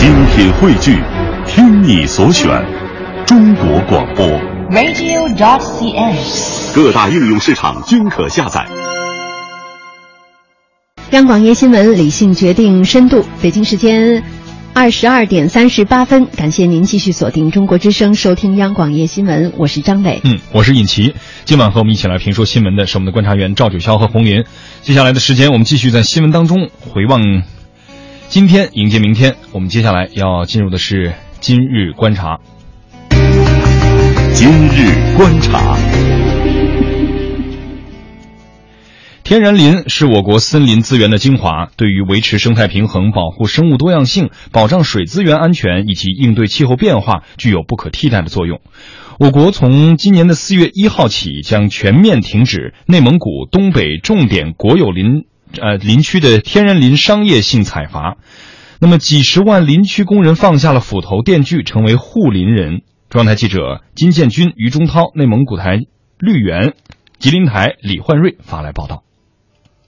精品汇聚，听你所选，中国广播。radio.dot.cn，。各大应用市场均可下载。央广夜新闻，理性决定深度。北京时间二十二点三十八分，感谢您继续锁定中国之声，收听央广夜新闻，我是张磊。嗯，我是尹奇。今晚和我们一起来评说新闻的是我们的观察员赵九霄和红林。接下来的时间，我们继续在新闻当中回望今天，迎接明天。我们接下来要进入的是今日观察。今日观察。天然林是我国森林资源的精华，对于维持生态平衡、保护生物多样性、保障水资源安全以及应对气候变化具有不可替代的作用。我国从今年的四月一号起，将全面停止内蒙古东北重点国有林呃林区的天然林商业性采伐。那么，几十万林区工人放下了斧头电锯，成为护林人。中央台记者金建军、于中涛，内蒙古台绿源、吉林台李焕瑞发来报道。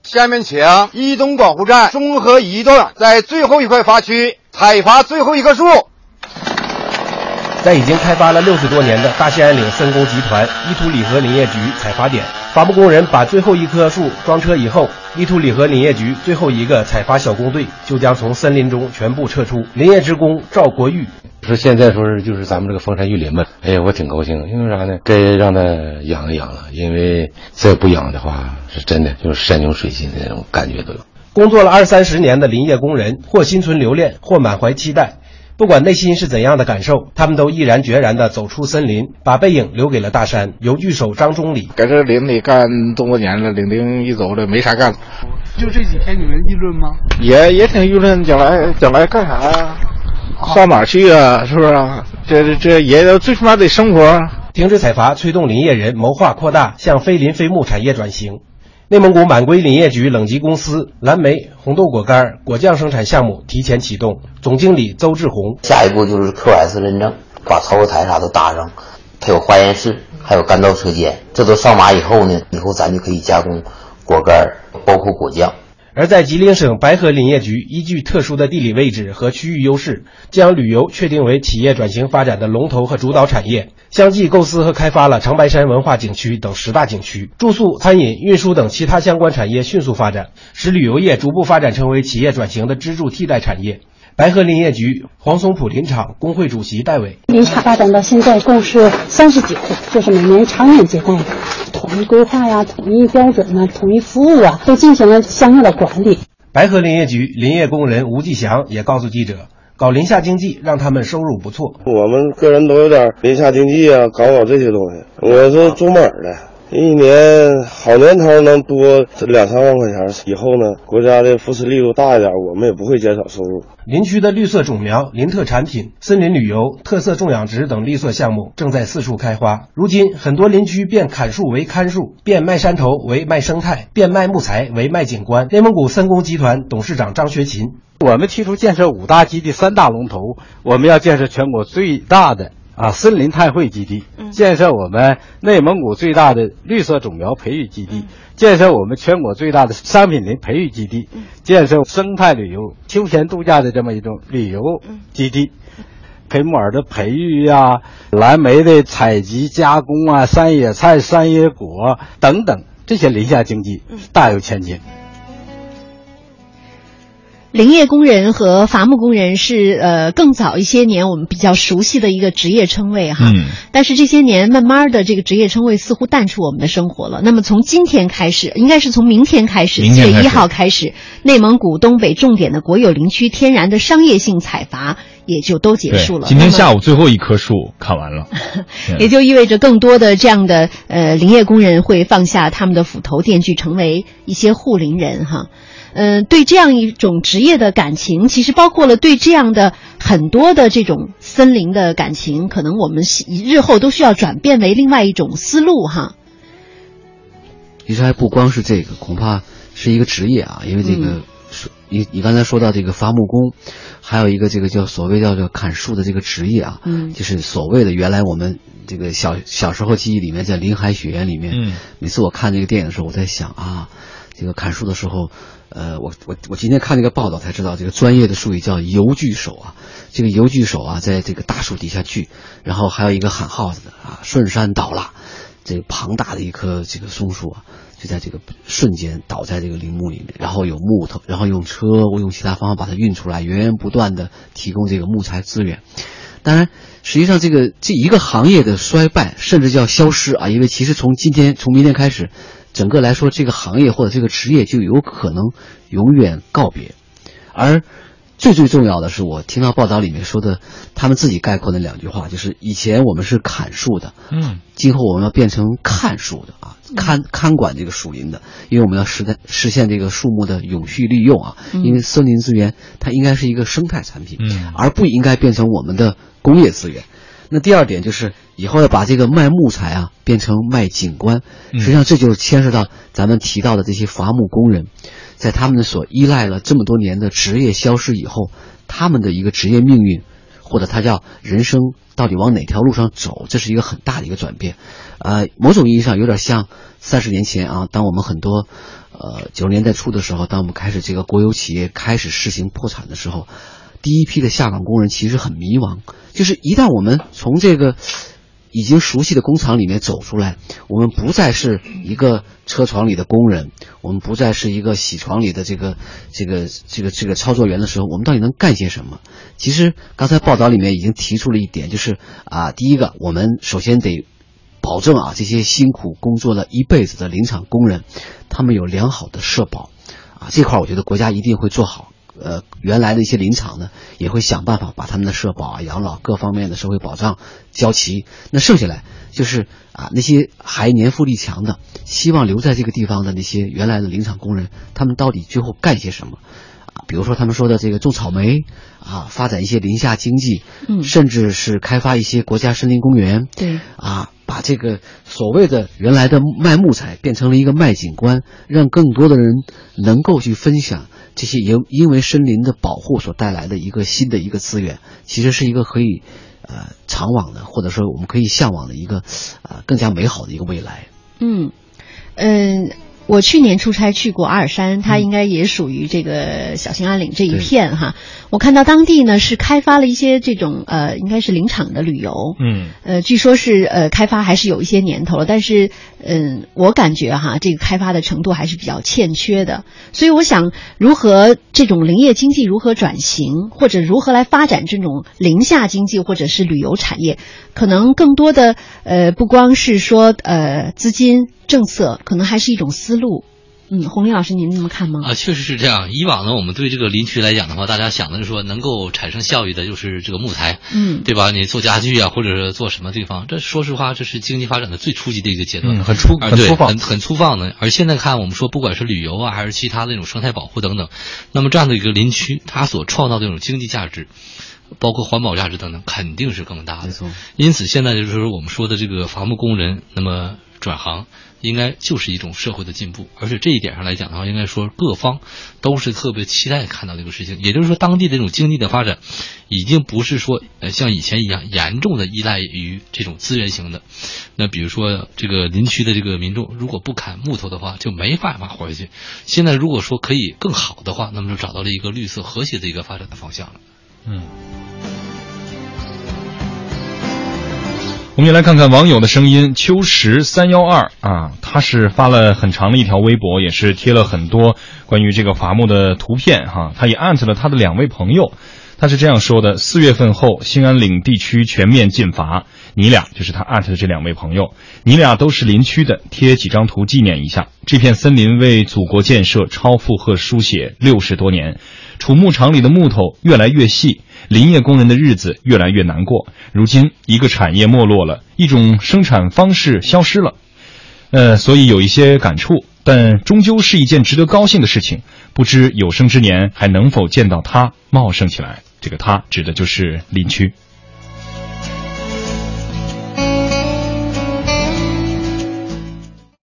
下面请伊东保护站综合移动在最后一块伐区采伐最后一棵树。在已经开发了六十多年的大兴安岭森工集团伊图里河林业局采伐点，伐木工人把最后一棵树装车以后，伊图里河林业局最后一个采伐小工队就将从森林中全部撤出。林业职工赵国玉说：“现在说是就是咱们这个风山玉林嘛，哎呀，我挺高兴，因为啥呢？该让它养一养了，因为再不养的话，是真的就是山穷水尽的那种感觉都有。工作了二三十年的林业工人，或心存留恋，或满怀期待。不管内心是怎样的感受，他们都毅然决然地走出森林，把背影留给了大山。邮局手张忠礼在这林里干这么多年了，领兵一走了，没啥干。就这几天你们议论吗？也也挺议论，将来将来干啥呀？上哪儿去啊？是不是？这这也最起码得生活。停止采伐，催动林业人谋划扩大向非林非木产业转型。内蒙古满归林业局冷集公司蓝莓、红豆果干、果酱生产项目提前启动，总经理周志红。下一步就是 QS 认证，把操作台啥都搭上，它有化验室，还有干燥车间，这都上马以后呢，以后咱就可以加工果干，包括果酱。而在吉林省白河林业局，依据特殊的地理位置和区域优势，将旅游确定为企业转型发展的龙头和主导产业，相继构思和开发了长白山文化景区等十大景区，住宿、餐饮、运输等其他相关产业迅速发展，使旅游业逐步发展成为企业转型的支柱替代产业。白河林业局黄松浦林场工会主席戴伟，林场发展到现在共是三十几户，就是每年常年接待的，统一规划呀、统一标准呐、统一服务啊，都进行了相应的管理。白河林业局林业工人吴继祥也告诉记者，搞林下经济让他们收入不错。我们个人都有点林下经济啊，搞搞这些东西。我是做木耳的。一年好年头能多两三万块钱，以后呢，国家的扶持力度大一点，我们也不会减少收入。林区的绿色种苗、林特产品、森林旅游、特色种养殖等绿色项目正在四处开花。如今，很多林区变砍树为看树，变卖山头为卖生态，变卖木材为卖景观。内蒙古森工集团董事长张学勤，我们提出建设五大基地三大龙头，我们要建设全国最大的。啊，森林碳汇基地，建设我们内蒙古最大的绿色种苗培育基地，建设我们全国最大的商品林培育基地，建设生态旅游、休闲度假的这么一种旅游基地，黑木耳的培育呀、啊，蓝莓的采集加工啊，山野菜、山野果等等，这些林下经济大有前景。林业工人和伐木工人是呃更早一些年我们比较熟悉的一个职业称谓哈，嗯，但是这些年慢慢的这个职业称谓似乎淡出我们的生活了。那么从今天开始，应该是从明天开始，四月一号开始，内蒙古东北重点的国有林区天然的商业性采伐也就都结束了。今天下午最后一棵树砍完了，也就意味着更多的这样的呃林业工人会放下他们的斧头电锯，成为一些护林人哈。嗯、呃，对这样一种职业的感情，其实包括了对这样的很多的这种森林的感情，可能我们日后都需要转变为另外一种思路哈。其实还不光是这个，恐怕是一个职业啊，因为这个，你、嗯、你刚才说到这个伐木工，还有一个这个叫所谓叫做砍树的这个职业啊，嗯，就是所谓的原来我们这个小小时候记忆里面在《林海雪原》里面，嗯，每次我看这个电影的时候，我在想啊，这个砍树的时候。呃，我我我今天看这个报道才知道，这个专业的术语叫油锯手啊，这个油锯手啊，在这个大树底下锯，然后还有一个喊号子的啊，顺山倒了，这个庞大的一棵这个松树啊，就在这个瞬间倒在这个林木里面，然后有木头，然后用车或用其他方法把它运出来，源源不断的提供这个木材资源。当然，实际上这个这一个行业的衰败，甚至叫消失啊，因为其实从今天从明天开始，整个来说这个行业或者这个职业就有可能永远告别，而。最最重要的是，我听到报道里面说的，他们自己概括的两句话，就是以前我们是砍树的，嗯，今后我们要变成看树的啊，看看管这个树林的，因为我们要实在实现这个树木的永续利用啊，因为森林资源它应该是一个生态产品，嗯，而不应该变成我们的工业资源。那第二点就是以后要把这个卖木材啊变成卖景观，实际上这就牵涉到咱们提到的这些伐木工人。在他们所依赖了这么多年的职业消失以后，他们的一个职业命运，或者他叫人生到底往哪条路上走，这是一个很大的一个转变。呃，某种意义上有点像三十年前啊，当我们很多呃九十年代初的时候，当我们开始这个国有企业开始实行破产的时候，第一批的下岗工人其实很迷茫，就是一旦我们从这个。已经熟悉的工厂里面走出来，我们不再是一个车床里的工人，我们不再是一个铣床里的这个这个这个这个操作员的时候，我们到底能干些什么？其实刚才报道里面已经提出了一点，就是啊，第一个，我们首先得保证啊，这些辛苦工作了一辈子的林场工人，他们有良好的社保，啊，这块我觉得国家一定会做好。呃，原来的一些林场呢，也会想办法把他们的社保啊、养老各方面的社会保障交齐。那剩下来就是啊，那些还年富力强的，希望留在这个地方的那些原来的林场工人，他们到底最后干些什么？啊，比如说他们说的这个种草莓啊，发展一些林下经济，嗯，甚至是开发一些国家森林公园，对，啊，把这个所谓的原来的卖木材变成了一个卖景观，让更多的人能够去分享。这些因因为森林的保护所带来的一个新的一个资源，其实是一个可以，呃，长往的，或者说我们可以向往的一个，呃，更加美好的一个未来。嗯，嗯。我去年出差去过阿尔山，它应该也属于这个小兴安岭这一片哈。我看到当地呢是开发了一些这种呃，应该是林场的旅游，嗯，呃，据说是呃开发还是有一些年头了，但是嗯，我感觉哈这个开发的程度还是比较欠缺的。所以我想，如何这种林业经济如何转型，或者如何来发展这种林下经济或者是旅游产业，可能更多的呃不光是说呃资金。政策可能还是一种思路，嗯，洪林老师，您这么看吗？啊，确实是这样。以往呢，我们对这个林区来讲的话，大家想的是说能够产生效益的，就是这个木材，嗯，对吧？你做家具啊，或者是做什么地方？这说实话，这是经济发展的最初级的一个阶段，很粗，很粗放，很很粗放的。而现在看，我们说不管是旅游啊，还是其他的那种生态保护等等，那么这样的一个林区，它所创造的这种经济价值，包括环保价值等等，肯定是更大的。没错。因此，现在就是说我们说的这个伐木工人，那么转行。应该就是一种社会的进步，而且这一点上来讲的话，应该说各方都是特别期待看到这个事情。也就是说，当地的这种经济的发展，已经不是说呃像以前一样严重的依赖于这种资源型的。那比如说这个林区的这个民众，如果不砍木头的话，就没办法活下去。现在如果说可以更好的话，那么就找到了一个绿色和谐的一个发展的方向了。嗯。我们也来看看网友的声音。秋实三幺二啊，他是发了很长的一条微博，也是贴了很多关于这个伐木的图片哈。他也艾特了他的两位朋友，他是这样说的：四月份后，兴安岭地区全面禁伐。你俩就是他艾特的这两位朋友，你俩都是林区的，贴几张图纪念一下。这片森林为祖国建设超负荷书写六十多年，储木场里的木头越来越细。林业工人的日子越来越难过。如今，一个产业没落了，一种生产方式消失了，呃，所以有一些感触，但终究是一件值得高兴的事情。不知有生之年还能否见到它茂盛起来？这个“他”指的就是林区。